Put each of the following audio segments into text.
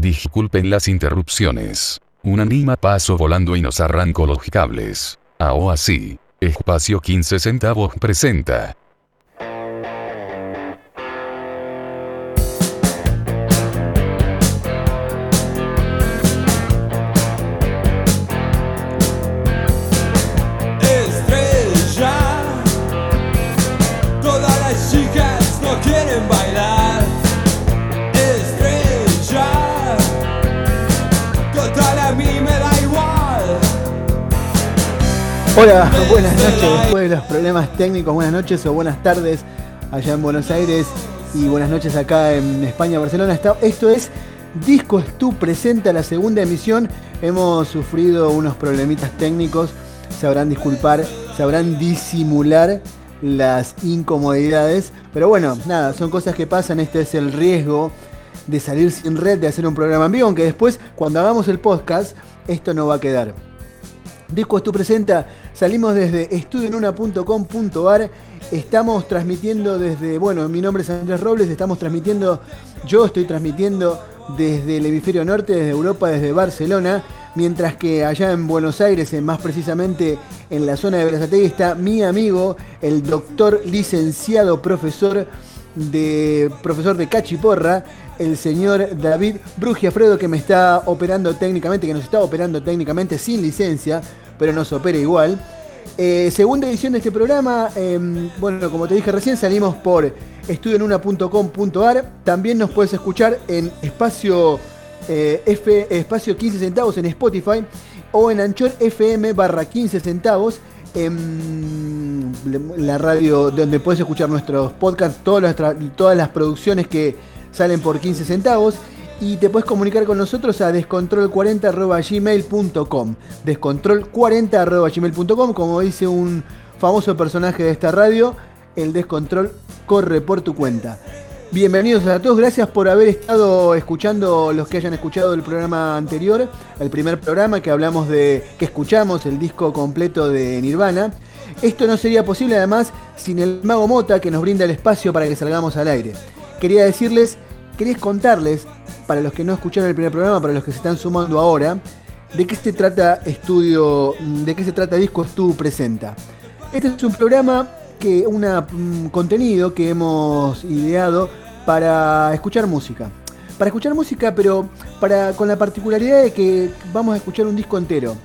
Disculpen las interrupciones. Un anima pasó volando y nos arrancó los cables. Ahora sí. Espacio 15 centavos presenta. Hola, buenas noches. Después de los problemas técnicos, buenas noches o buenas tardes allá en Buenos Aires y buenas noches acá en España, Barcelona. Esto es Disco Stu presenta la segunda emisión. Hemos sufrido unos problemitas técnicos. Sabrán disculpar, sabrán disimular las incomodidades. Pero bueno, nada, son cosas que pasan. Este es el riesgo de salir sin red, de hacer un programa en vivo, aunque después, cuando hagamos el podcast, esto no va a quedar. Disco Estu presenta, salimos desde estudioenuna.com.ar, estamos transmitiendo desde, bueno, mi nombre es Andrés Robles, estamos transmitiendo, yo estoy transmitiendo desde el hemisferio norte, desde Europa, desde Barcelona, mientras que allá en Buenos Aires, más precisamente en la zona de Berazategui, está mi amigo, el doctor licenciado profesor de profesor de Cachiporra, el señor David Brugiafredo, que me está operando técnicamente, que nos está operando técnicamente sin licencia, pero nos opera igual. Eh, segunda edición de este programa, eh, bueno, como te dije recién, salimos por estudioenuna.com.ar. También nos puedes escuchar en espacio, eh, F, espacio 15 centavos en Spotify o en Anchor FM barra 15 centavos en la radio donde puedes escuchar nuestros podcasts, todas las, todas las producciones que salen por 15 centavos. Y te puedes comunicar con nosotros a descontrol40.gmail.com. Descontrol40.gmail.com, como dice un famoso personaje de esta radio, el descontrol corre por tu cuenta. Bienvenidos a todos, gracias por haber estado escuchando los que hayan escuchado el programa anterior, el primer programa que hablamos de, que escuchamos el disco completo de Nirvana. Esto no sería posible además sin el mago Mota que nos brinda el espacio para que salgamos al aire. Quería decirles, quería contarles, para los que no escucharon el primer programa, para los que se están sumando ahora, de qué se trata estudio, de qué se trata Disco Estu presenta. Este es un programa que un contenido que hemos ideado para escuchar música. Para escuchar música, pero para, con la particularidad de que vamos a escuchar un disco entero.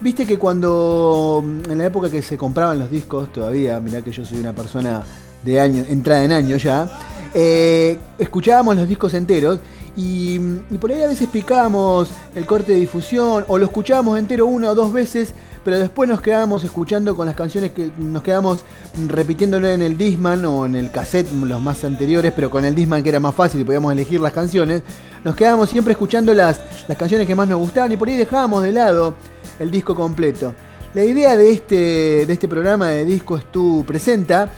Viste que cuando, en la época que se compraban los discos, todavía, mirá que yo soy una persona de año, entrada en años ya, eh, escuchábamos los discos enteros y, y por ahí a veces picábamos el corte de difusión o lo escuchábamos entero una o dos veces, pero después nos quedábamos escuchando con las canciones que nos quedamos repitiéndolo en el Disman o en el cassette, los más anteriores, pero con el Disman que era más fácil y podíamos elegir las canciones, nos quedábamos siempre escuchando las, canciones que más nos gustaban y por ahí dejábamos de lado el disco completo. La idea de este, de este programa de Disco Tú Presenta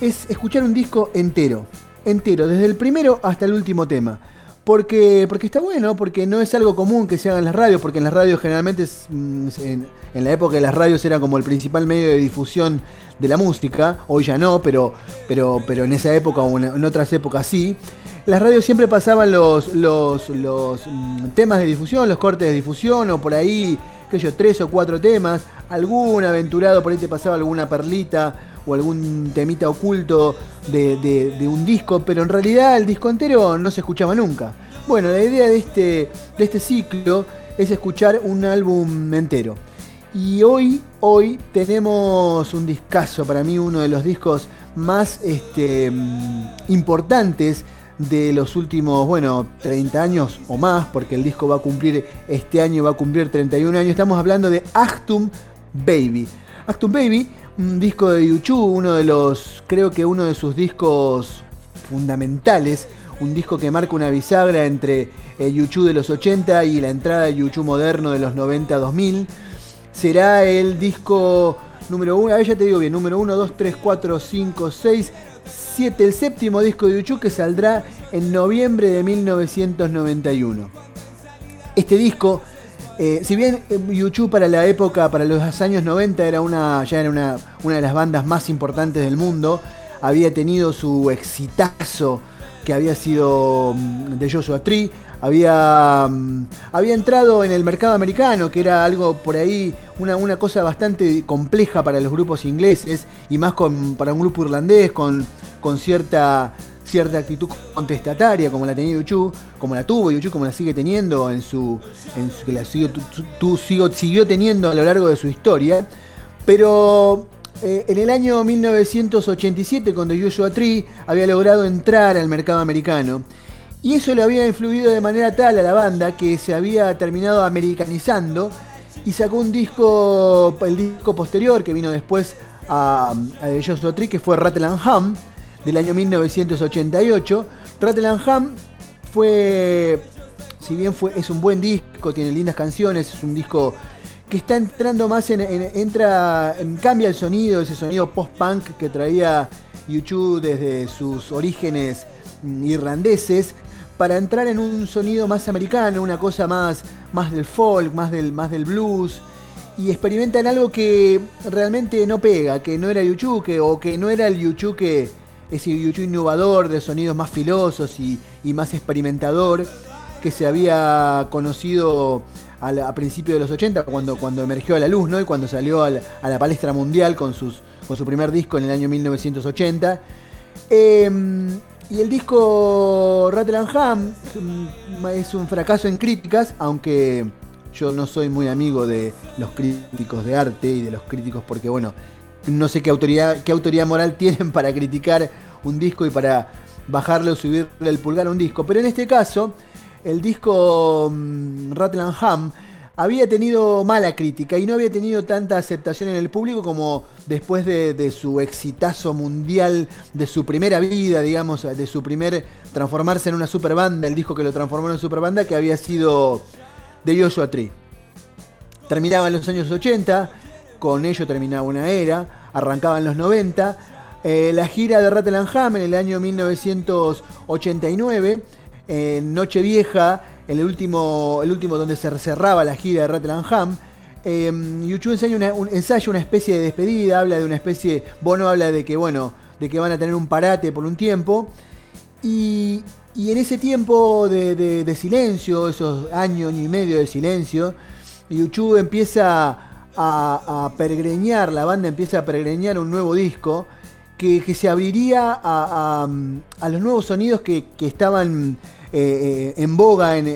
es escuchar un disco entero, entero, desde el primero hasta el último tema. Porque, porque está bueno, porque no es algo común que se haga en las radios, porque en las radios generalmente, mm, en, la época de las radios era como el principal medio de difusión de la música, hoy ya no, pero, pero, pero en esa época o en, otras épocas sí. Las radios siempre pasaban los, los, los mm, temas de difusión, los cortes de difusión, o por ahí, qué sé tres o cuatro temas, algún aventurado por ahí te pasaba alguna perlita o algún temita oculto de, de- de un disco, pero en realidad el disco entero no se escuchaba nunca. Bueno, la idea de este, de este ciclo es escuchar un álbum entero. Y hoy, hoy tenemos un discazo, para mí uno de los discos más este, mm, importantes de los últimos, bueno, 30 años o más, porque el disco va a cumplir, este año va a cumplir 31 años. Estamos hablando de Actum Baby. Actum Baby, un disco de YouTube, uno de los, creo que uno de sus discos fundamentales, un disco que marca una bisagra entre el YouTube de los 80 y la entrada de YouTube moderno de los 90-2000. Será el disco número uno, a ver, ya te digo bien, número 1, 2, 3, 4, 5, 6, 7, el séptimo disco de YouTube que saldrá en noviembre de 1991. Este disco, eh, si bien eh, YouTube para la época, para los años 90, era una, ya era una, una de las bandas más importantes del mundo, había tenido su exitazo que había sido mm, de Joshua Tree, había, mm, había entrado en el mercado americano, que era algo por ahí, una, una cosa bastante compleja para los grupos ingleses y más para un grupo irlandés con, con cierta, cierta actitud contestataria como la tenía Yuchu, como la tuvo Yuchu, como la sigue teniendo en su, en su que la siguió, tu, siguió teniendo a lo largo de su historia. Pero eh, en el año 1987, cuando Joshua Tree había logrado entrar al mercado americano, y eso le había influido de manera tal a la banda que se había terminado americanizando y sacó un disco, el disco posterior que vino después a, a Joshua Tree, que fue Rattle and Hum, del año 1988. Rattle and Hum fue, si bien fue, es un buen disco, tiene lindas canciones, es un disco que está entrando más en, entra, en, cambia el sonido, ese sonido post-punk que traía YouTube desde sus orígenes mm, irlandeses, para entrar en un sonido más americano, una cosa más, más del folk, más del, más del blues, y experimentan algo que realmente no pega, que no era YouTube, o que no era el YouTube que ese YouTube innovador de sonidos más filosos y, y más experimentador que se había conocido a, principios de los 80, cuando, cuando emergió a la luz, ¿no? Y cuando salió a la, palestra mundial con, sus, con su primer disco en el año 1980. Em, y el disco Rattle Ham mm, es un fracaso en críticas, aunque yo no soy muy amigo de los críticos de arte y de los críticos porque, bueno, no sé qué autoridad, qué autoridad moral tienen para criticar un disco y para bajarle o subirle el pulgar a un disco. Pero en este caso, el disco um, Ham había tenido mala crítica y no había tenido tanta aceptación en el público como después de, su exitazo mundial, de su primera vida, digamos, de su primer transformarse en una super banda, el disco que lo transformó en una super banda que había sido de Joshua Tree. Terminaba en los años 80, con ello terminaba una era, arrancaba en los 90. Eh, la gira de Rattle en el año 1989 en Nochevieja, en el último, el último donde se cerraba la gira de Rattle Ham, eh, enseña una, un, ensaya una especie de despedida, habla de una especie, Bono habla de que, bueno, de que van a tener un parate por un tiempo, y, en ese tiempo de, silencio, esos años y medio de silencio, YouTube empieza a, a peregreñar, la banda empieza a peregreñar un nuevo disco, que, se abriría a, los nuevos sonidos que, estaban eh, eh, en boga en,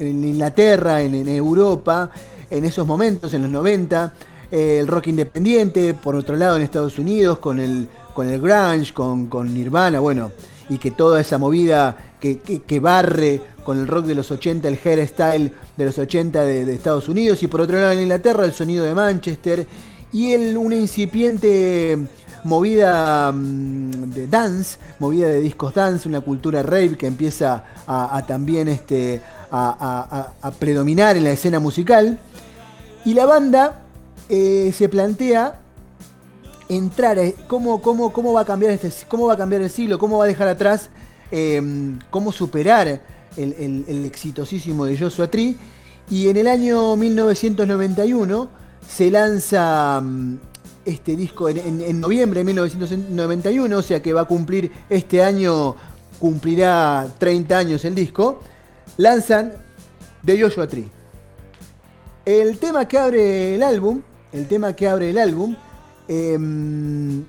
Inglaterra, en, Europa, en esos momentos, en los 90. Eh, el rock independiente, por otro lado en Estados Unidos, con el, con el grunge, con, Nirvana, bueno, y que toda esa movida que, barre con el rock de los 80, el hairstyle de los 80 de, Estados Unidos, y por otro lado en Inglaterra el sonido de Manchester, y el, una incipiente movida mm, de dance, movida de discos dance, una cultura rave que empieza a, también este, a, predominar en la escena musical. Y la banda eh, se plantea entrar, eh, cómo, cómo, cómo, va a cambiar este, cómo va a cambiar el siglo, cómo va a dejar atrás, em, cómo superar el, el, exitosísimo de Joshua Tree. Y en el año 1991 se lanza mm, este disco en, noviembre de 1991, o sea que va a cumplir este año, cumplirá 30 años el disco, lanzan The Joshua Tree. El tema que abre el álbum, el tema que abre el álbum, em,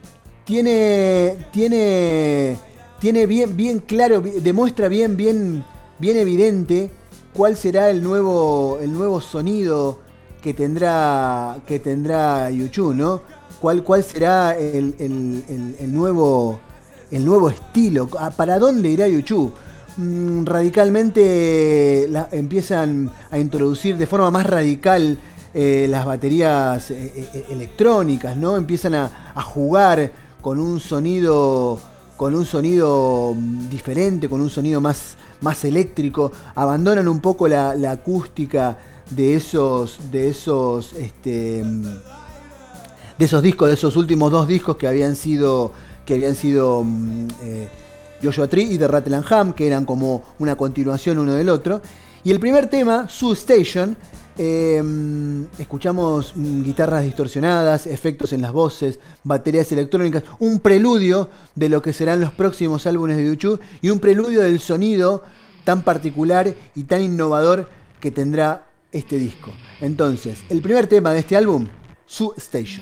tiene, tiene, tiene bien, bien claro, demuestra bien, bien, bien evidente cuál será el nuevo, el nuevo sonido que tendrá, que tendrá YouTube, ¿no? Cuál, cuál será el, nuevo, el nuevo estilo, ah, para dónde irá YouTube. Mm, radicalmente empiezan a introducir de forma más radical eh, las baterías eh, eh, electrónicas, ¿no? Empiezan a, jugar con un sonido con un sonido mm, diferente, con un sonido más, más eléctrico, abandonan un poco la, acústica de esos, de esos este, mm, de esos discos, de esos últimos dos discos que habían sido, que habían sido mm, eh, Joshua Tree y The Rattle Ham, que eran como una continuación uno del otro. Y el primer tema, Su Station, eh, escuchamos mm, guitarras distorsionadas, efectos en las voces, baterías electrónicas, un preludio de lo que serán los próximos álbumes de YouTube y un preludio del sonido tan particular y tan innovador que tendrá este disco. Entonces, el primer tema de este álbum, Su Station.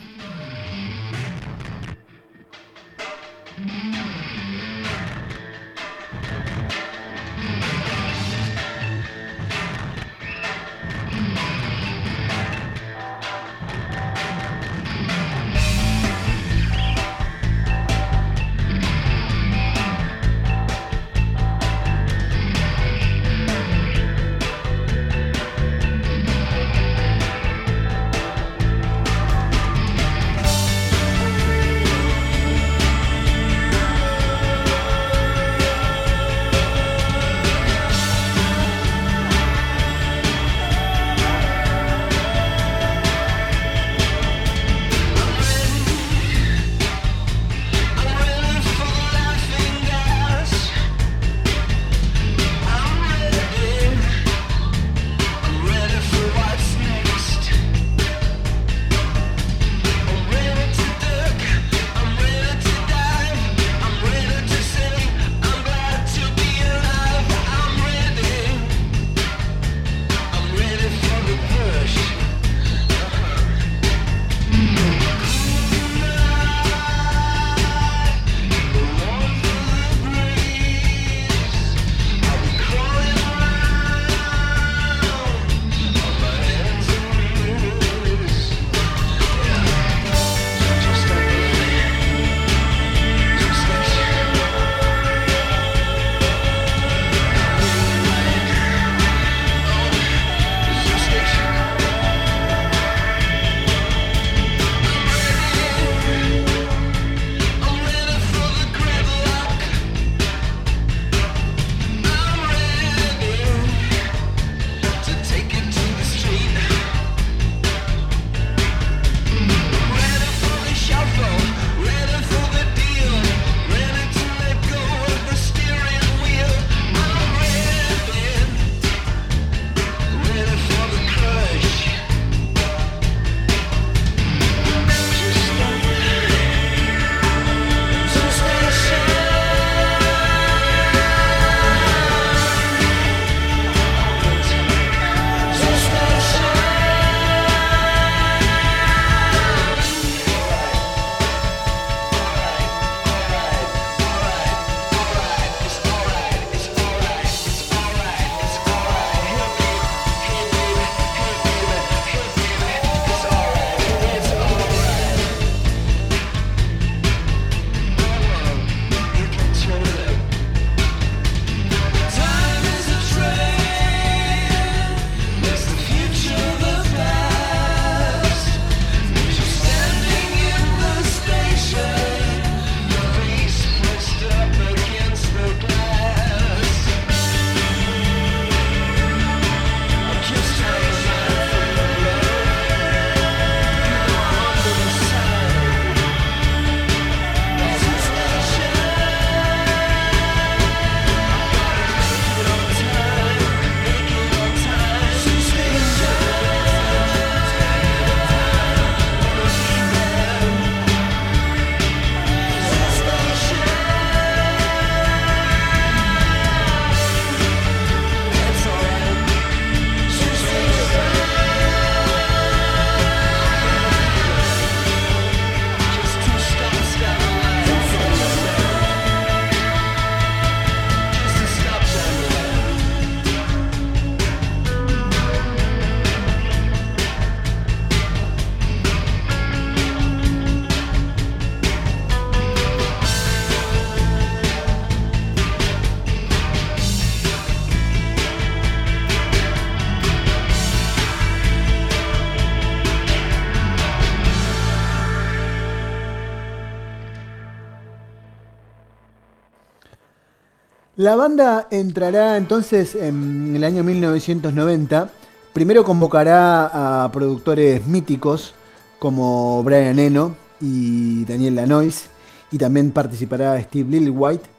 La banda entrará entonces en el año 1990. Primero convocará a productores míticos como Brian Eno y Daniel Lanois. Y también participará Steve Lillywhite.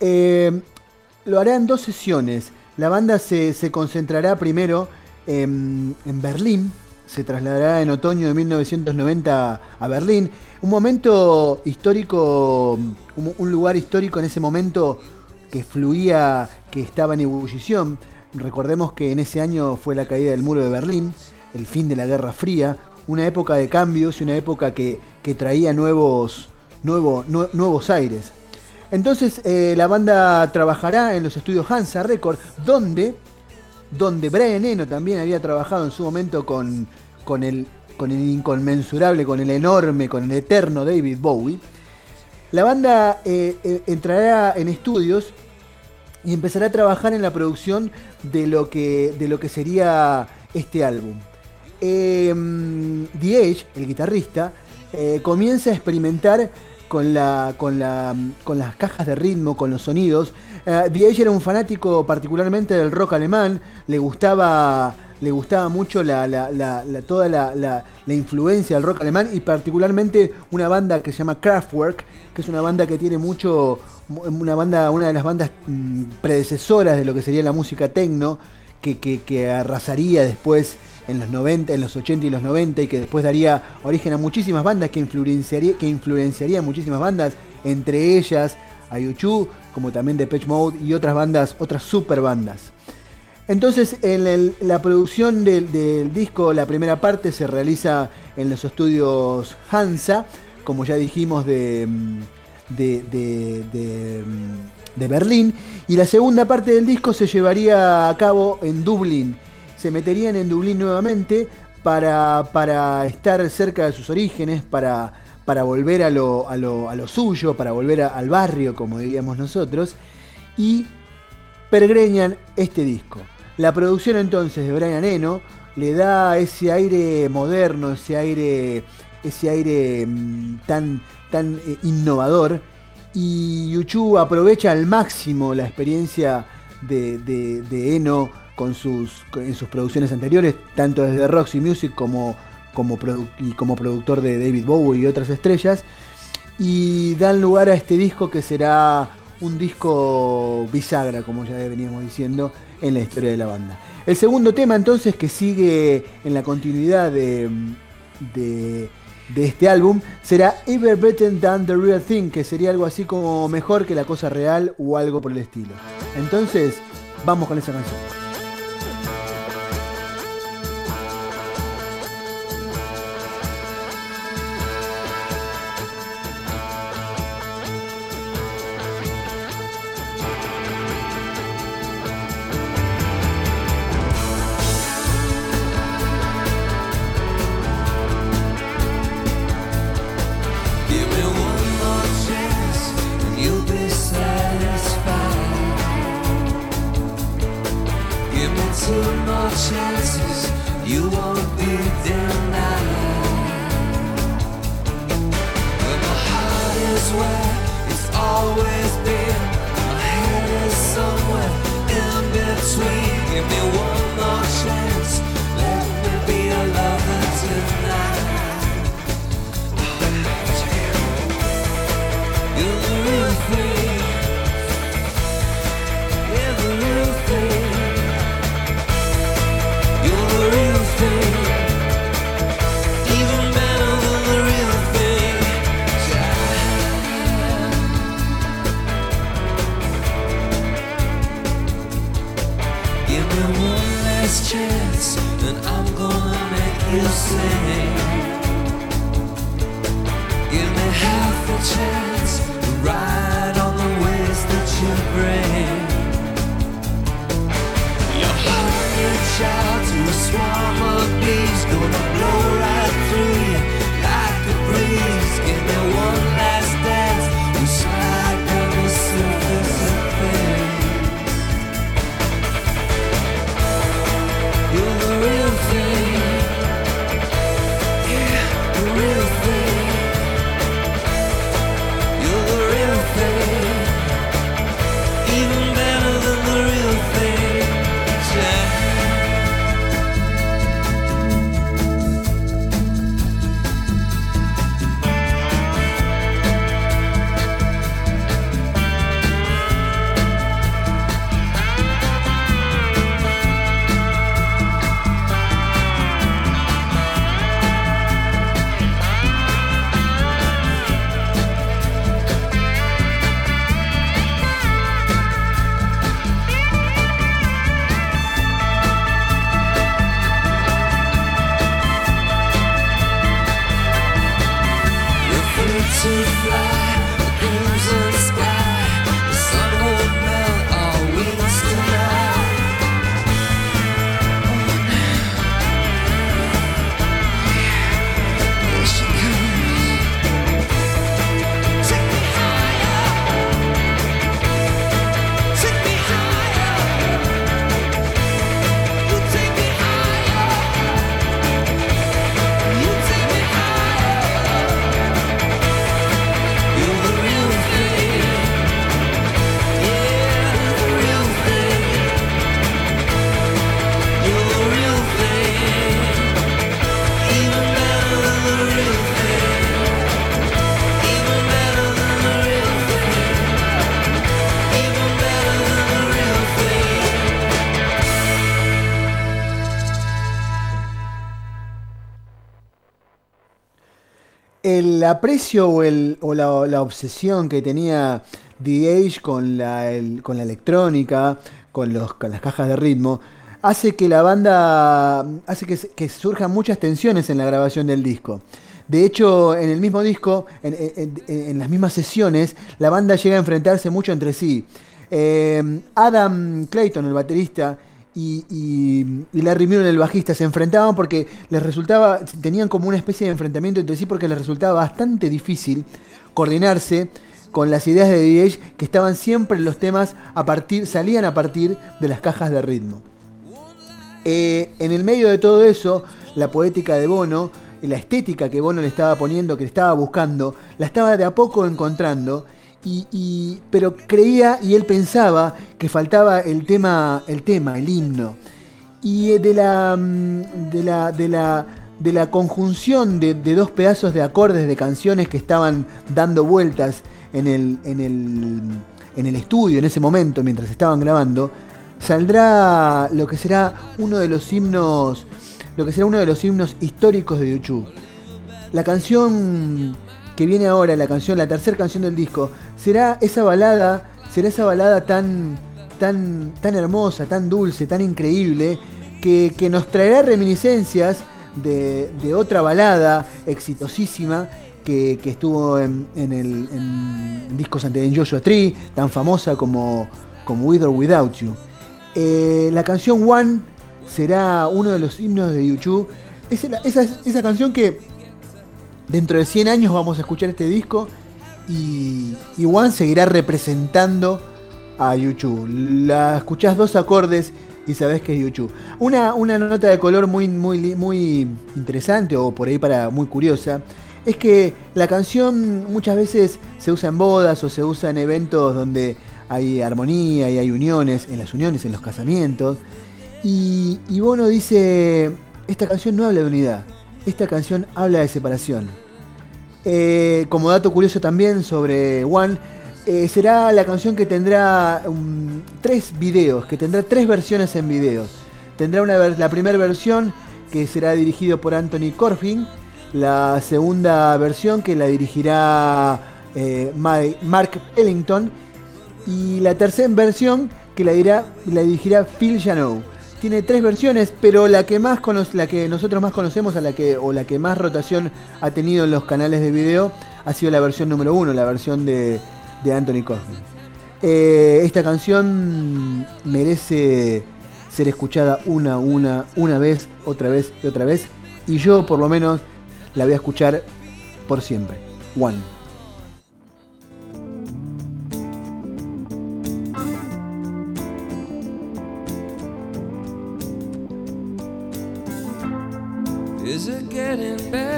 Eh, lo hará en dos sesiones. La banda se, se concentrará primero en, en Berlín, se trasladará en otoño de 1990 a Berlín, un momento histórico, un, un lugar histórico en ese momento que fluía, que estaba en ebullición. Recordemos que en ese año fue la caída del muro de Berlín, el fin de la Guerra Fría, una época de cambios y una época que, que traía nuevos, nuevo- nue- nuevos aires. Entonces eh, la banda trabajará en los estudios Hansa Record, donde, donde Brian Eno también había trabajado en su momento con, con, el, con el inconmensurable, con el enorme, con el eterno David Bowie. La banda eh, eh, entrará en estudios y empezará a trabajar en la producción de lo que, de lo que sería este álbum. Eh, The el guitarrista, eh, comienza a experimentar con, la, con, la, con las cajas de ritmo, con los sonidos. Edge era un fanático particularmente del rock alemán, le gustaba, le gustaba mucho la, la- la- toda la influencia del rock alemán y particularmente una banda que se llama Kraftwerk, que es una banda que tiene mucho, una banda, una de las bandas mm, predecesoras de lo que sería la música techno, que, que- arrasaría después en los 90, en los 80 y los 90 y que después daría origen a muchísimas bandas que influenciaría, que influenciaría muchísimas bandas, entre ellas a YouTube, como también Depeche Mode y otras bandas, otras super bandas. Entonces, en la producción del, del disco, la primera parte se realiza en los estudios Hansa, como ya dijimos, de, mm, de, de- de, mm, de Berlín, y la segunda parte del disco se llevaría a cabo en Dublín. Se meterían en Dublín nuevamente para, para estar cerca de sus orígenes, para, para volver a lo, a lo- a lo suyo, para volver al barrio, como diríamos nosotros, y pergreñan este disco. La producción entonces de Brian Eno le da ese aire moderno, ese aire, ese aire mm, tan, tan eh, innovador. Y YouTube aprovecha al máximo la experiencia de, de- Eno con sus, en sus producciones anteriores, tanto desde Roxy Music como, como, como productor de David Bowie y otras estrellas y dan lugar a este disco que será un disco bisagra, como ya veníamos diciendo, en la historia de la banda. El segundo tema entonces que sigue en la continuidad de- de este álbum será Ever Better Than the Real Thing, que sería algo así como mejor que la cosa real o algo por el estilo. Entonces, vamos con esa canción. Between. Give me one more chance, aprecio o, la, obsesión que tenía The Age con la, electrónica, con, los, con las cajas de ritmo, hace que la banda, hace que, surjan muchas tensiones en la grabación del disco. De hecho, en el mismo disco, en las mismas sesiones, la banda llega a enfrentarse mucho entre sí. Eh, Adam Clayton, el baterista, y, y- y Larry Mullen, el bajista, se enfrentaban porque les resultaba, tenían como una especie de enfrentamiento entre sí porque les resultaba bastante difícil coordinarse con las ideas de DH que estaban siempre en los temas a partir, salían a partir de las cajas de ritmo. Eh, en el medio de todo eso, la poética de Bono, la estética que Bono le estaba poniendo, que le estaba buscando, la estaba de a poco encontrando, y, y- pero creía y él pensaba que faltaba el tema, el tema, el himno. Y eh, de la, mm, de la, de la, de la conjunción de, dos pedazos de acordes de canciones que estaban dando vueltas en el, en, el, en el estudio en ese momento, mientras estaban grabando, saldrá lo que será uno de los himnos, lo que será uno de los himnos históricos de YouTube. La canción que viene ahora, la canción, la tercera canción del disco, será esa balada, será esa balada tan, tan, tan hermosa, tan dulce, tan increíble, que, que nos traerá reminiscencias de, de otra balada exitosísima que, que estuvo en, en el, en discos en Joshua Tree, tan famosa como, como With or Without You. Eh, la canción One será uno de los himnos de YouTube. Es esa, esa canción que dentro de 100 años vamos a escuchar este disco y, y One seguirá representando a YouTube. La escuchás dos acordes y sabés que es YouTube. Una, una nota de color muy, muy, muy interesante o por ahí para muy curiosa es que la canción muchas veces se usa en bodas o se usa en eventos donde hay armonía y hay uniones, en las uniones, en los casamientos. Y, y Bono dice, esta canción no habla de unidad, esta canción habla de separación. Eh, como dato curioso también sobre One, eh, será la canción que tendrá um, tres videos, que tendrá tres versiones en videos. Tendrá una la primera versión que será dirigido por Anthony Corfin, la segunda versión que la dirigirá eh, Ma- Mark Ellington y la tercera versión que la, dirá- la dirigirá Phil Janow. Tiene tres versiones, pero la que más la que nosotros más conocemos o la que más rotación ha tenido en los canales de video ha sido la versión número uno, la versión de, de Anthony Kaufman. Eh, esta canción merece ser escuchada una, una, una vez, otra vez y otra vez. Y yo por lo menos la voy a escuchar por siempre. One.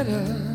Better?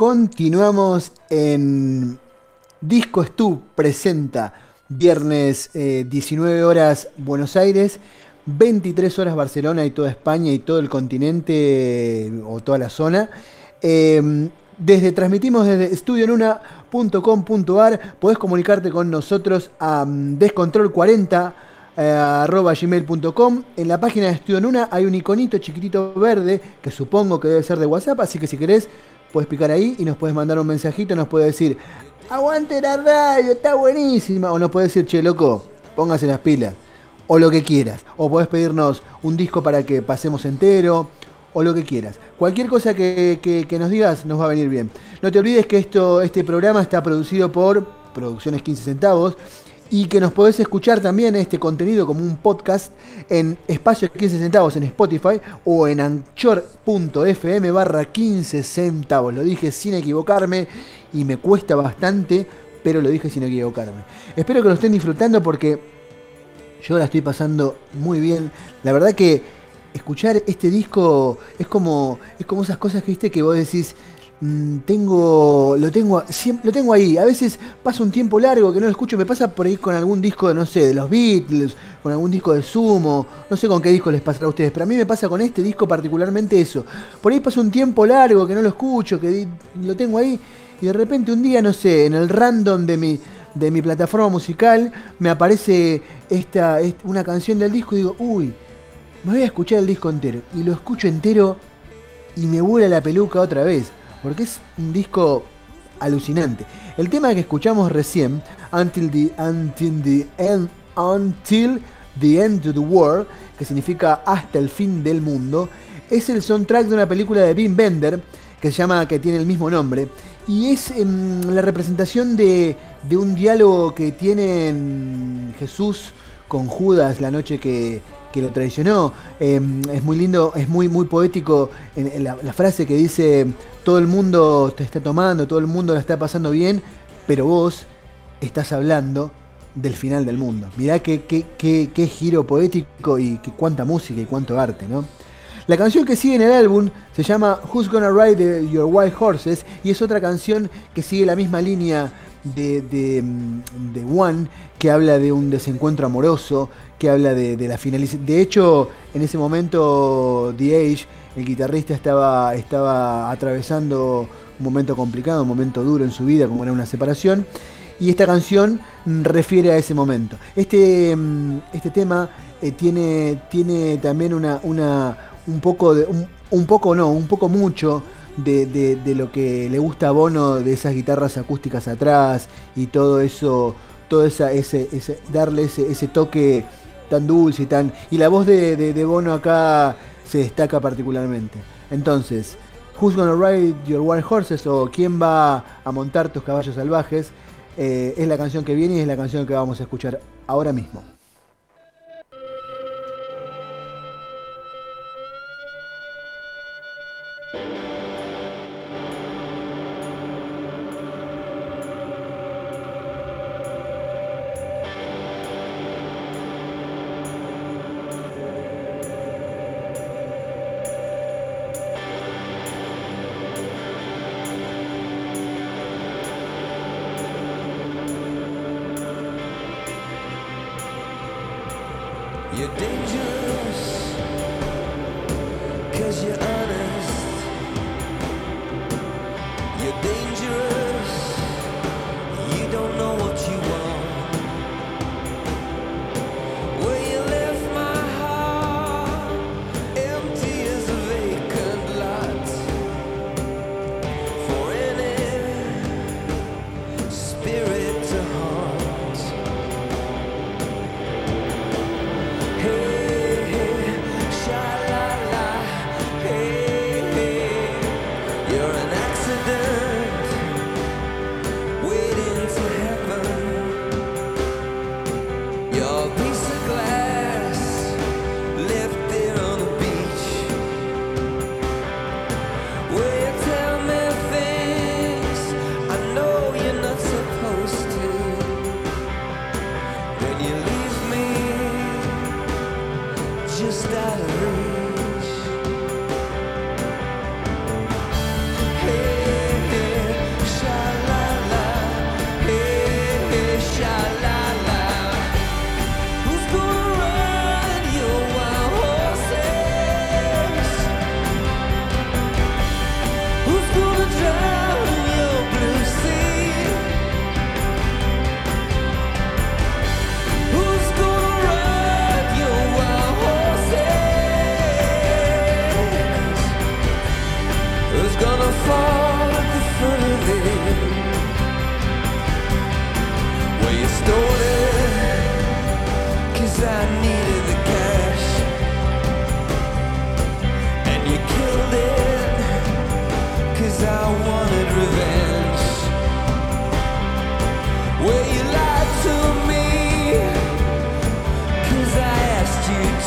Continuamos en Disco Stu presenta viernes eh, 19 horas Buenos Aires, 23 horas Barcelona y toda España y todo el continente eh, o toda la zona. Eh, desde transmitimos desde estudionuna.com.ar, podés comunicarte con nosotros a mm, descontrol40 eh, arroba gmail.com. En la página de Estudio Nuna hay un iconito chiquitito verde que supongo que debe ser de WhatsApp, así que si querés puedes picar ahí y nos puedes mandar un mensajito, nos puede decir, aguante la radio, está buenísima, o nos puede decir, che loco, póngase las pilas, o lo que quieras, o podés pedirnos un disco para que pasemos entero, o lo que quieras. Cualquier cosa que, que- que nos digas nos va a venir bien. No te olvides que esto, este programa está producido por Producciones 15 Centavos y que nos podés escuchar también este contenido como un podcast en espacio 15 centavos en Spotify o en anchor.fm barra 15 centavos. Lo dije sin equivocarme y me cuesta bastante, pero lo dije sin equivocarme. Espero que lo estén disfrutando porque yo la estoy pasando muy bien. La verdad que escuchar este disco es como, es como esas cosas que viste que vos decís, mm, tengo, lo tengo, siempre, lo tengo ahí. A veces pasa un tiempo largo que no lo escucho. Me pasa por ahí con algún disco, de, no sé, de los Beatles, con algún disco de Sumo. No sé con qué disco les pasará a ustedes, pero a mí me pasa con este disco particularmente eso. Por ahí pasa un tiempo largo que no lo escucho, que lo tengo ahí. Y de repente un día, no sé, en el random de mi, de mi plataforma musical, me aparece esta, est- una canción del disco y digo, uy, me voy a escuchar el disco entero. Y lo escucho entero y me vuela la peluca otra vez. Porque es un disco alucinante. El tema que escuchamos recién, Until the, until the, end, until the End of the World, que significa hasta el fin del mundo, es el soundtrack de una película de Wim Bender que se llama, que tiene el mismo nombre. Y es em, la representación de, de un diálogo que tienen Jesús con Judas la noche que, que lo traicionó. Eh, es muy lindo, es muy, muy poético la frase que dice, todo el mundo te está tomando, todo el mundo la está pasando bien, pero vos estás hablando del final del mundo. Mirá qué, qué, qué- qué giro poético y qué, cuánta música y cuánto arte, ¿no? La canción que sigue en el álbum se llama Who's Gonna Ride Your White Horses y es otra canción que sigue la misma línea de, de One, que habla de un desencuentro amoroso, que habla de, de la finalización. De hecho, en ese momento, The Age, el guitarrista, estaba, estaba atravesando un momento complicado, un momento duro en su vida, como era una separación. Y esta canción refiere a ese momento. Este, mm, este tema eh, tiene, tiene también una, una, un poco de. Un, poco no, un poco mucho de, de- lo que le gusta a Bono, de esas guitarras acústicas atrás y todo eso, todo esa, ese, darle ese, ese toque tan dulce y tan. Y la voz de- de Bono acá se destaca particularmente. Entonces, Who's Gonna Ride Your Wild Horses o ¿Quién va a montar tus caballos salvajes? Eh, es la canción que viene y es la canción que vamos a escuchar ahora mismo.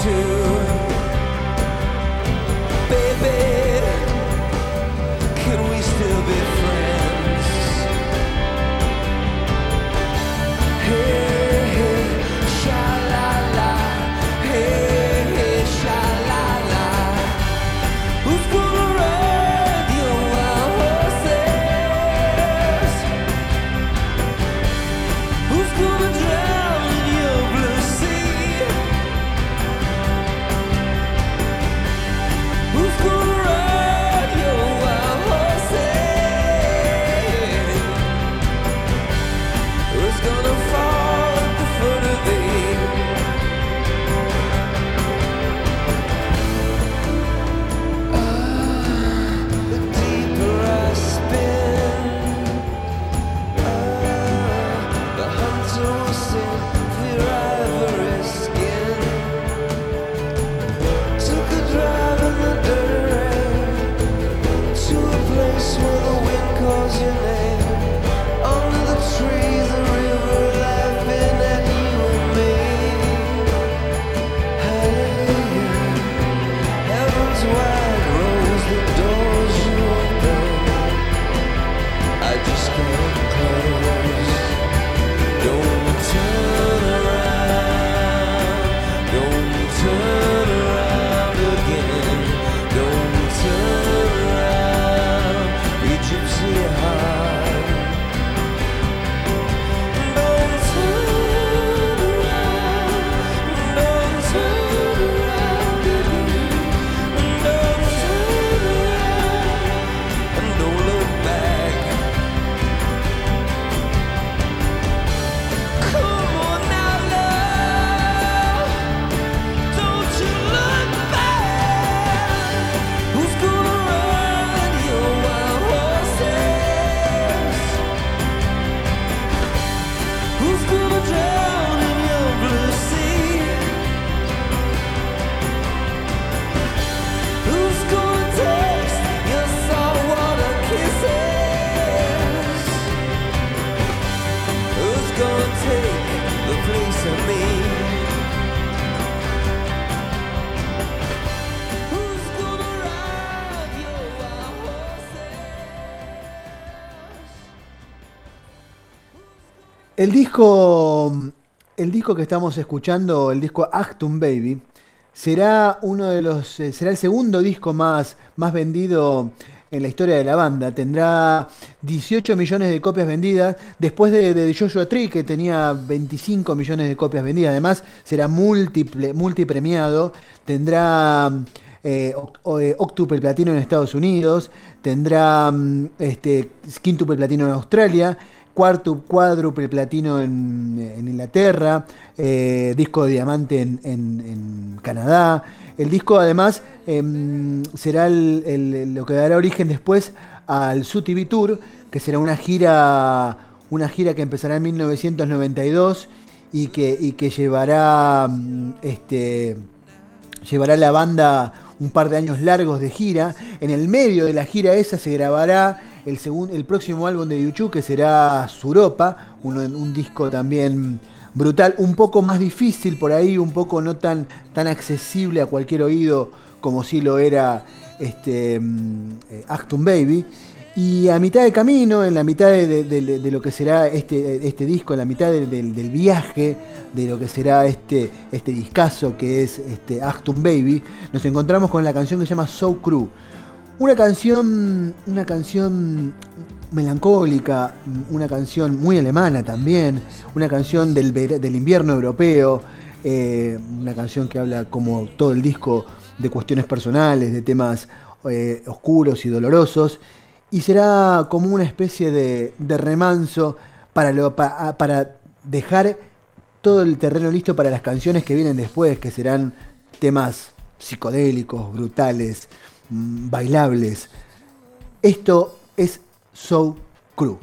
To. El disco, el disco que estamos escuchando, el disco Actum Baby, será uno de los, eh, será el segundo disco más, más vendido en la historia de la banda. Tendrá 18 millones de copias vendidas, después de, de Joshua Tree, que tenía 25 millones de copias vendidas. Además, será múltiple, multipremiado. Tendrá eh, eh, octuple platino en Estados Unidos. Tendrá mm, este, quíntuple platino en Australia. Cuarto, cuádruple platino en, en Inglaterra, eh, disco de diamante en, en- Canadá. El disco además em, será lo que dará origen después al Su TV Tour, que será una gira, una gira que empezará en 1992 y que, y que llevará, mm, este, llevará la banda un par de años largos de gira. En el medio de la gira esa se grabará el, el próximo álbum de YouTube, que será Suropa, un, disco también brutal, un poco más difícil por ahí, un poco no tan, tan accesible a cualquier oído como si lo era este, mm, eh, Actum Baby. Y a mitad de camino, en la mitad de, lo que será este, este disco, en la mitad de- del- viaje de lo que será este, este discazo que es este Actum Baby, nos encontramos con la canción que se llama So Crew. Una canción, una canción melancólica, una canción muy alemana también, una canción del, del invierno europeo, eh, una canción que habla como todo el disco de cuestiones personales, de temas eh, oscuros y dolorosos, y será como una especie de, remanso para, para dejar todo el terreno listo para las canciones que vienen después, que serán temas psicodélicos, brutales, bailables. Esto es So Crew.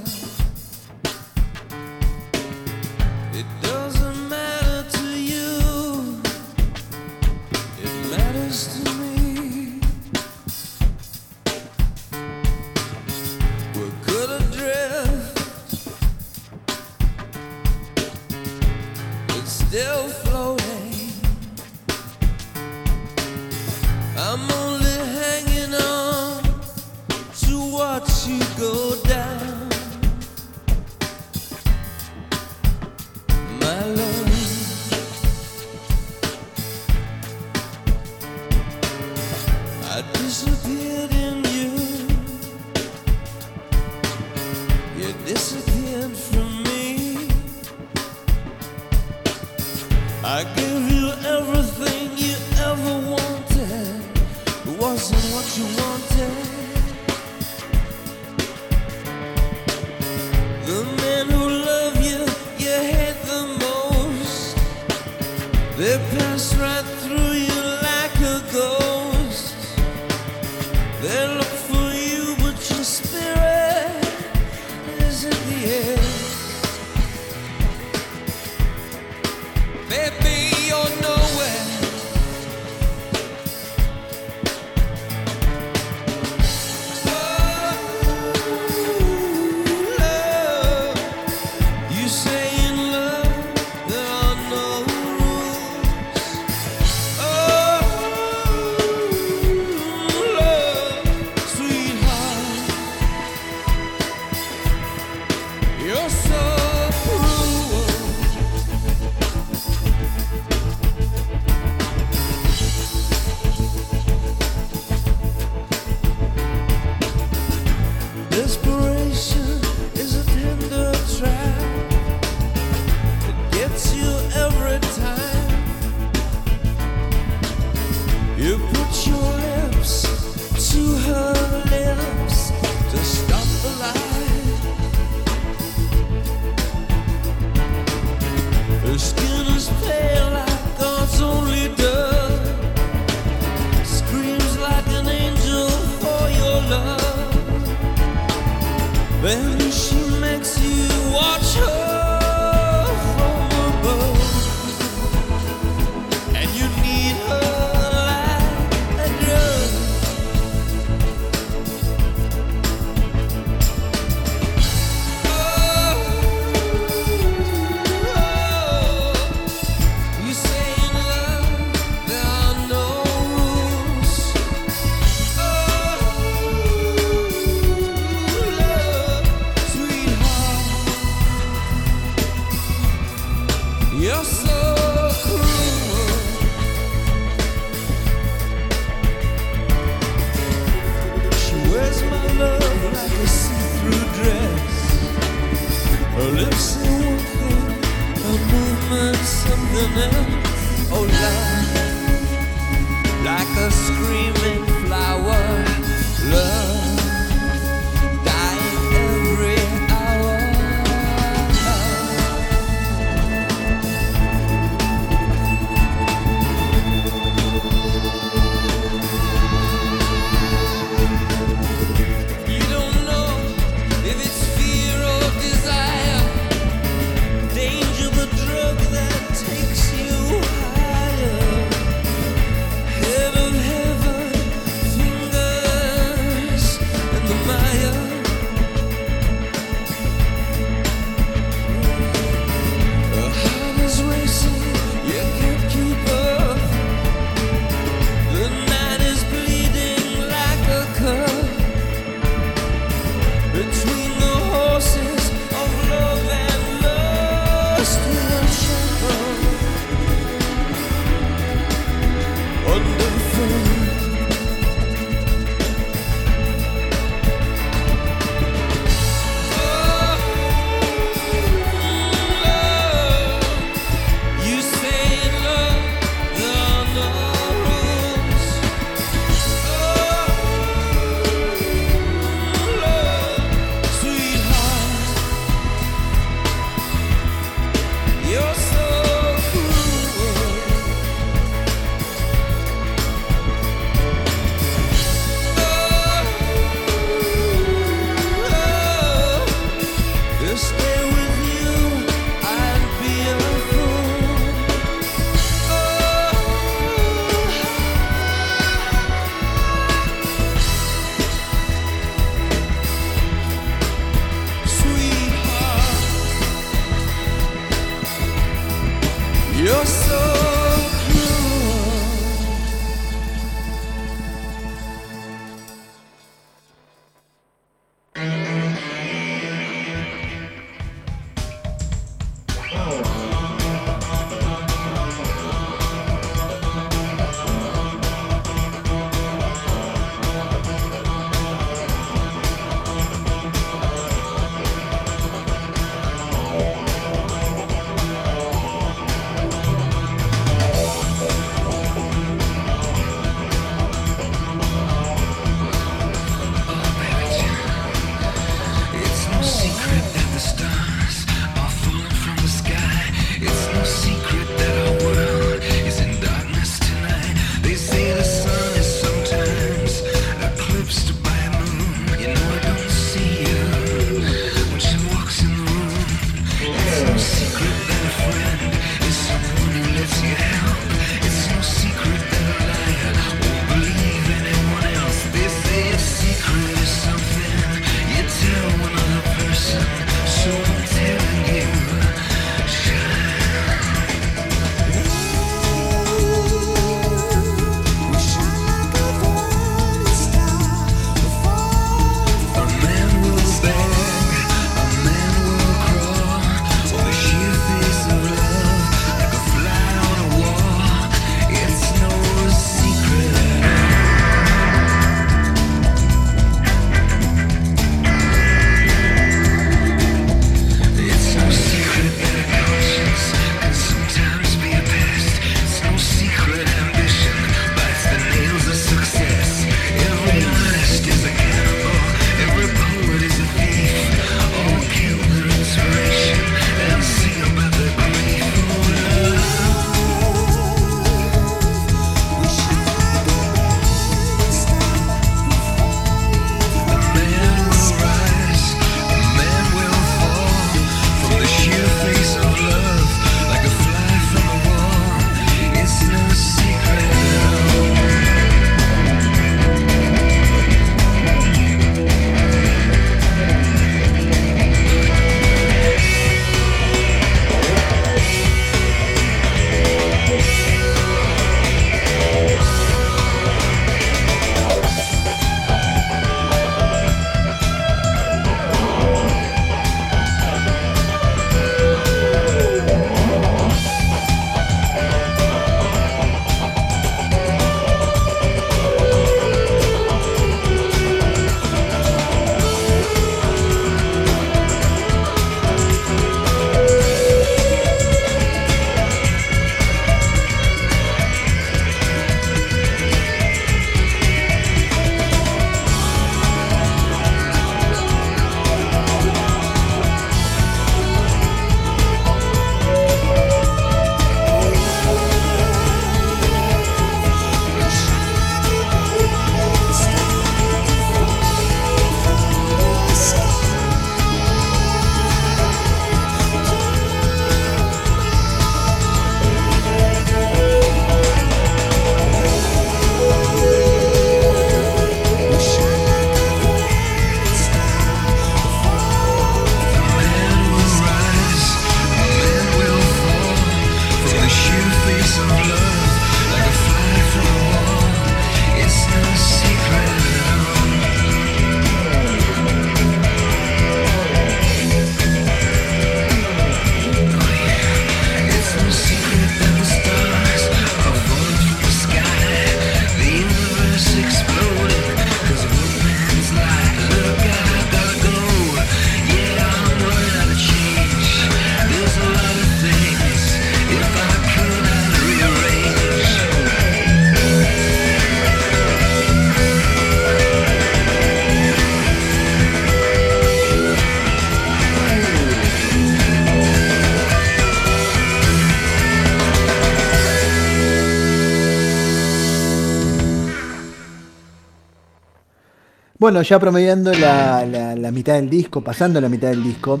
Bueno, ya promediando la, la- mitad del disco, pasando la mitad del disco,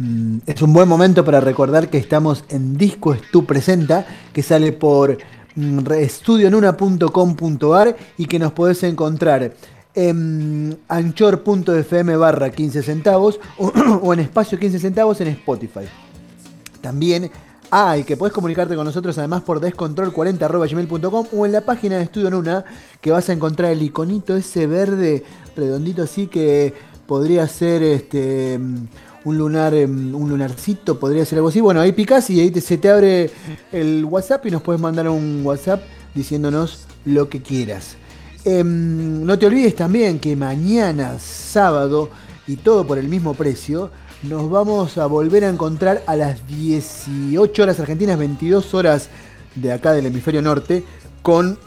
mm, es un buen momento para recordar que estamos en Disco Estu Presenta, que sale por mm, estudionuna.com.ar y que nos podés encontrar en anchor.fm barra 15 centavos o en espacio 15 centavos en Spotify. También hay que podés comunicarte con nosotros además por descontrol40.gmail.com o en la página de Estudio Nuna que vas a encontrar el iconito ese verde redondito así que podría ser este un lunar mm, un lunarcito, podría ser algo así. Bueno, ahí picás y ahí se te abre el WhatsApp y nos puedes mandar un WhatsApp diciéndonos lo que quieras. Em, no te olvides también que mañana, sábado, y todo por el mismo precio, nos vamos a volver a encontrar a las 18 horas argentinas, 22 horas de acá del hemisferio norte, con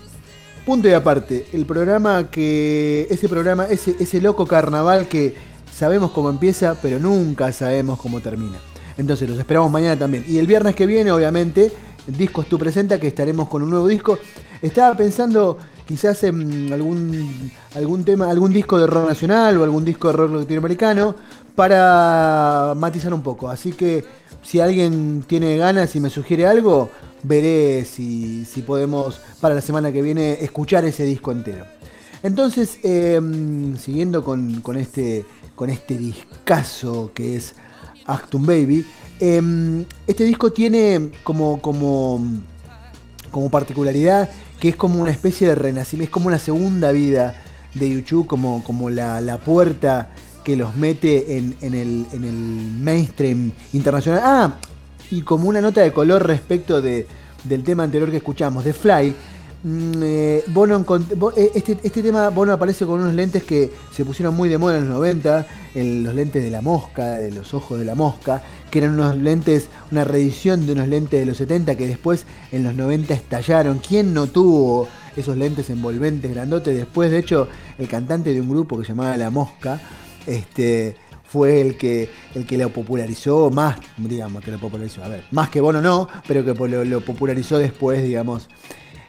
punto y aparte, el programa que, ese programa, ese, ese loco carnaval que sabemos cómo empieza, pero nunca sabemos cómo termina. Entonces los esperamos mañana también. Y el viernes que viene, obviamente, Discos Tu Presenta, que estaremos con un nuevo disco. Estaba pensando quizás en algún, algún tema, algún disco de rock nacional o algún disco de rock latinoamericano para matizar un poco. Así que si alguien tiene ganas y me sugiere algo, veré si, si podemos para la semana que viene escuchar ese disco entero. Entonces, eh, siguiendo con, con este, con este discazo que es Actum Baby, eh, este disco tiene como, como, como particularidad que es como una especie de renacimiento, es como una segunda vida de YouTube, como, como la, la puerta que los mete en, el, mainstream internacional. Ah, y como una nota de color respecto de, del tema anterior que escuchamos, de Fly. mm, eh, eh, este, este tema Bono aparece con unos lentes que se pusieron muy de moda en los 90, el- los lentes de la mosca, de los ojos de la mosca, que eran unos lentes, una reedición de unos lentes de los 70 que después en los 90 estallaron. ¿Quién no tuvo esos lentes envolventes grandotes? Después, de hecho, el cantante de un grupo que se llamaba La Mosca, este, fue el que, el que lo popularizó más, digamos, que lo popularizó. A ver, más que Bono no, pero que lo, popularizó después, digamos,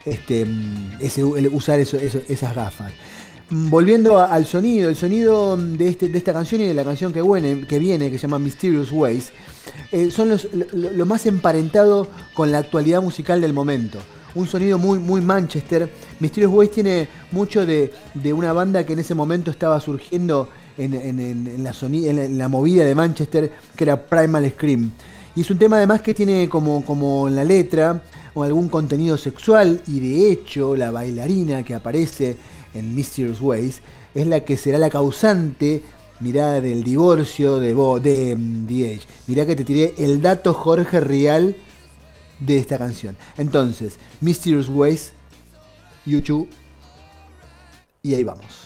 este, usar esas gafas. Volviendo al sonido, el sonido de, este, de esta canción y de la canción que viene, que, se llama Mysterious Ways, eh, son los- lo, más emparentado con la actualidad musical del momento. Un sonido muy, Manchester. Mysterious Ways tiene mucho de una banda que en ese momento estaba surgiendo en, en- en- la en la- movida de Manchester, que era Primal Scream. Y es un tema además que tiene como, como la letra o algún contenido sexual y de hecho la bailarina que aparece en Mysterious Ways es la que será la causante, mirá, del divorcio de, Bo, de mm, Age. Mirá que te tiré el dato Jorge Real de esta canción. Entonces, Mysterious Ways, YouTube, y ahí vamos.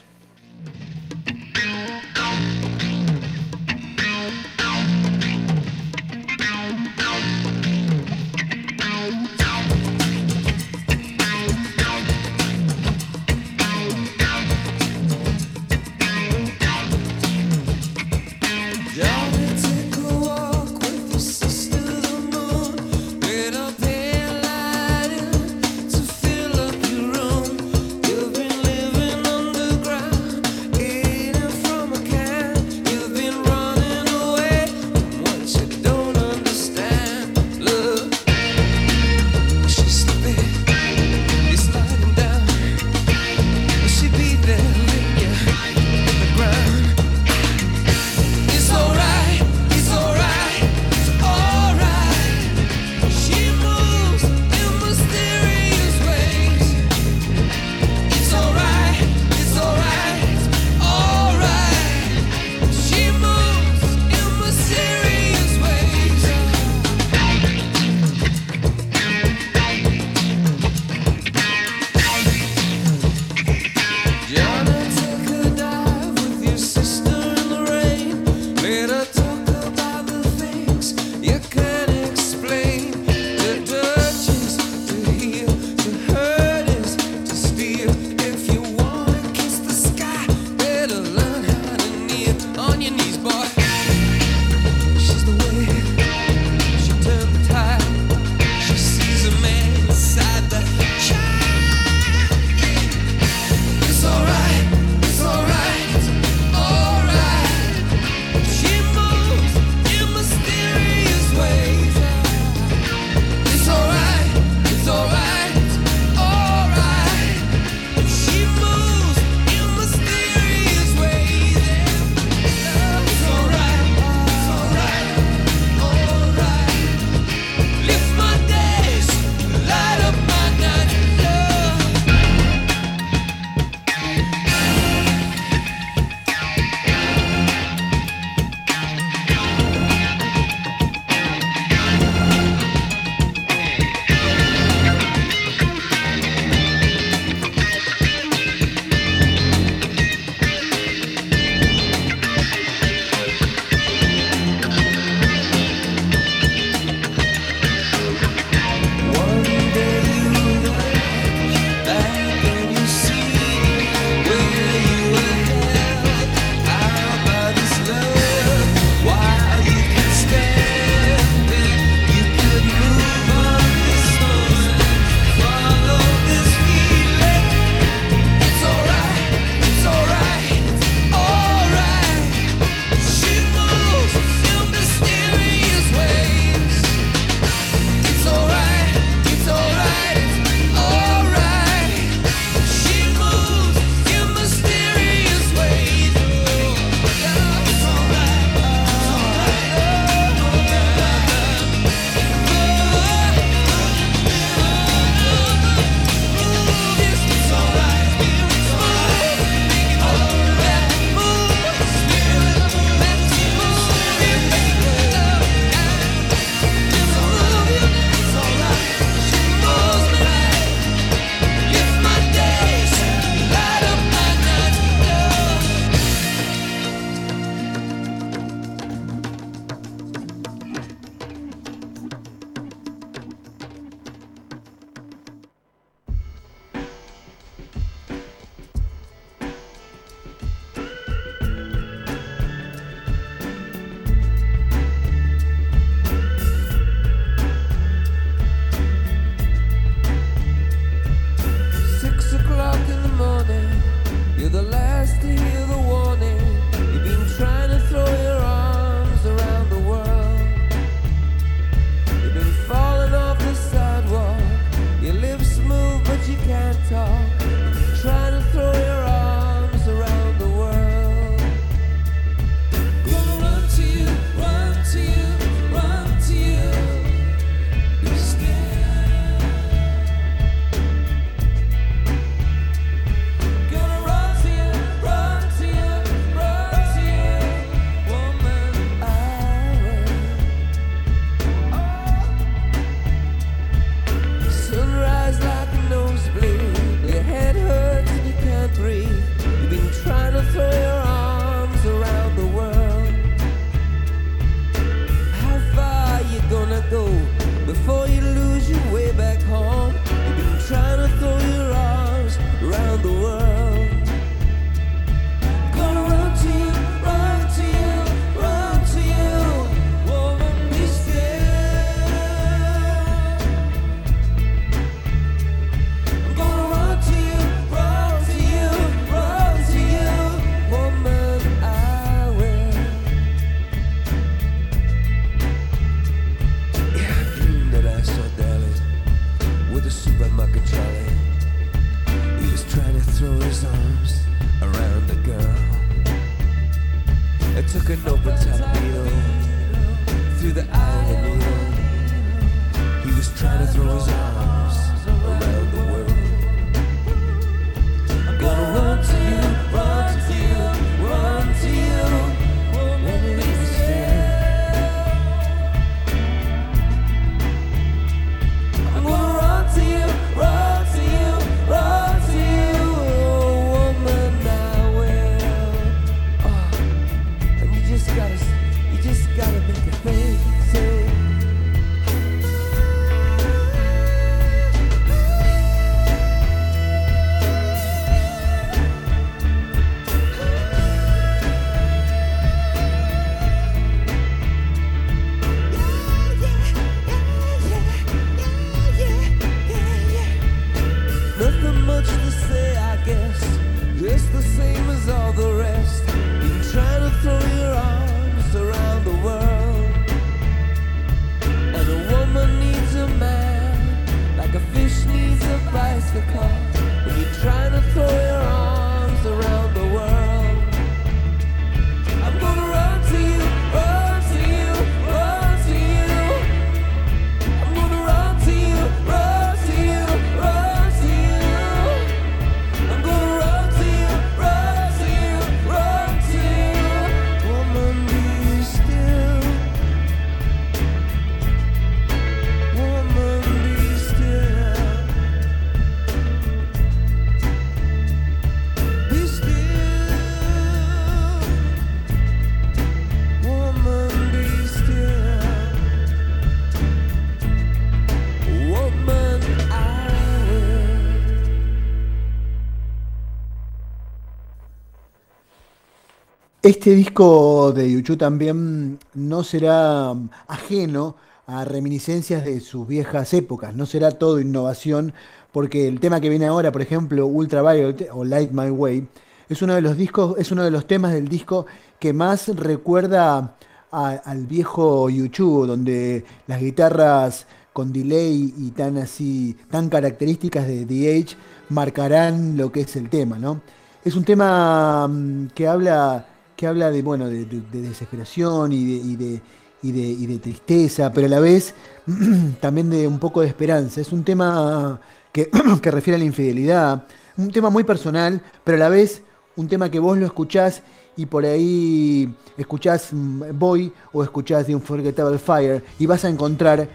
Este disco de YouTube también no será ajeno a reminiscencias de sus viejas épocas, no será todo innovación, porque el tema que viene ahora, por ejemplo, Ultraviolet o Light My Way, es uno de los discos, es uno de los temas del disco que más recuerda al viejo YouTube, donde las guitarras con delay y tan así, tan características de The Age marcarán lo que es el tema, ¿no? Es un tema mm, que habla, que habla de, bueno, de, de- de desesperación y de, y de- y de- tristeza, pero a la vez también de un poco de esperanza. Es un tema que, que refiere a la infidelidad, un tema muy personal, pero a la vez un tema que vos lo escuchás y por ahí escuchás mm, Boy o escuchás The Unforgettable Fire y vas a encontrar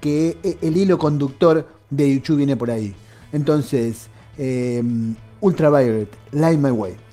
que e- el hilo conductor de YouTube viene por ahí. Entonces, eh, Ultraviolet, Light My Way.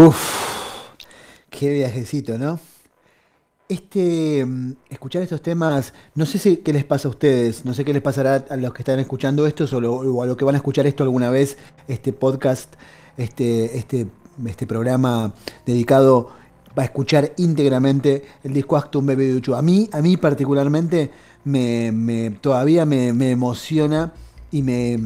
Uf, qué viajecito, ¿no? Este, mm, escuchar estos temas, no sé si qué les pasa a ustedes, no sé qué les pasará a los que están escuchando esto o, a los que van a escuchar esto alguna vez, este podcast, este, este, este programa dedicado a escuchar íntegramente el disco Actum Baby Duchu. A mí, a mí particularmente, me, todavía me, me emociona y me,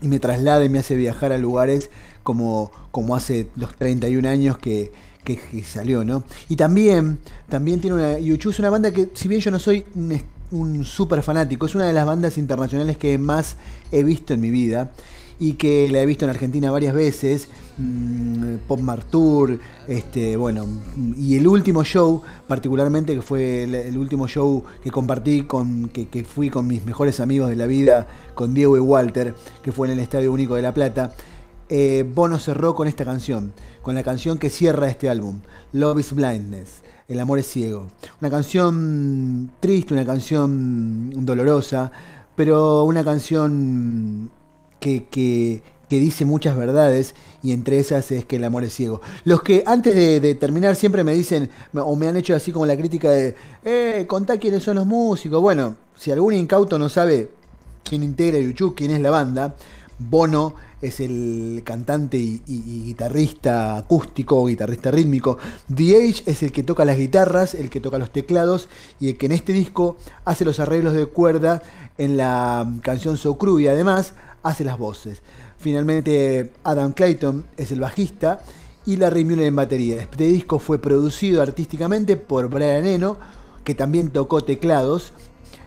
y me traslada y me hace viajar a lugares como, como hace los 31 años que, que- salió, ¿no? Y también, también tiene una. Yuchu es una banda que, si bien yo no soy un, un súper fanático, es una de las bandas internacionales que más he visto en mi vida y que la he visto en Argentina varias veces. mm, Pop Mart Tour, este, bueno, y el último show, particularmente, que fue el, el último show que compartí con, que, que fui con mis mejores amigos de la vida, con Diego y Walter, que fue en el Estadio Único de La Plata. Eh, Bono cerró con esta canción, con la canción que cierra este álbum, Love is Blindness, El amor es ciego. Una canción triste, una canción dolorosa, pero una canción que, que- que dice muchas verdades y entre esas es que el amor es ciego. Los que antes de, terminar siempre me dicen, o me han hecho así como la crítica de, eh, contá quiénes son los músicos. Bueno, si algún incauto no sabe quién integra YouTube, quién es la banda, Bono es el cantante y, guitarrista acústico, guitarrista rítmico. Age es el que toca las guitarras, el que toca los teclados y el que en este disco hace los arreglos de cuerda en la canción So Cru y además hace las voces. Finalmente Adam Clayton es el bajista y Larry Mullen en batería. Este disco fue producido artísticamente por Brian Eno, que también tocó teclados,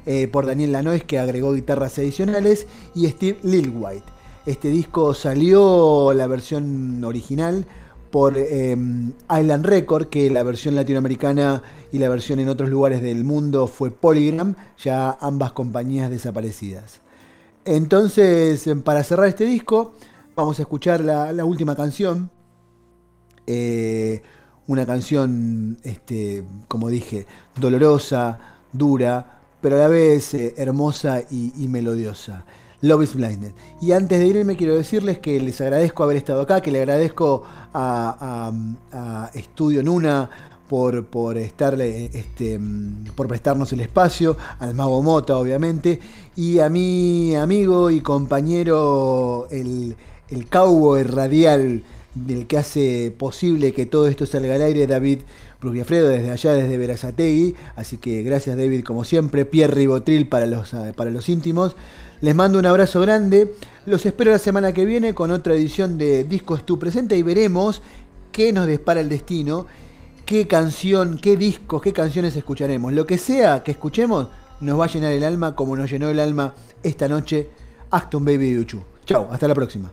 eh, por Daniel Lanois, que agregó guitarras adicionales, y Steve Lilwhite. Este disco salió la versión original por eh, Island Record, que la versión latinoamericana y la versión en otros lugares del mundo fue Polygram, ya ambas compañías desaparecidas. Entonces, para cerrar este disco, vamos a escuchar la, última canción. Eh, una canción, este, como dije, dolorosa, dura, pero a la vez eh, hermosa y melodiosa. Love is Blinded. Y antes de irme quiero decirles que les agradezco haber estado acá, que le agradezco a, Estudio Nuna por, por estarle, este, por prestarnos el espacio, al Mago Mota, obviamente, y a mi amigo y compañero, el, el cowboy radial del que hace posible que todo esto salga al aire, David Brugiafredo, desde allá, desde Verazategui. Así que gracias, David, como siempre. Pierre Ribotril para los, para los íntimos. Les mando un abrazo grande. Los espero la semana que viene con otra edición de Discos Tu Presente y veremos qué nos despara el destino, qué canción, qué discos, qué canciones escucharemos. Lo que sea que escuchemos nos va a llenar el alma como nos llenó el alma esta noche Acton Baby de Uchu. Chao, hasta la próxima.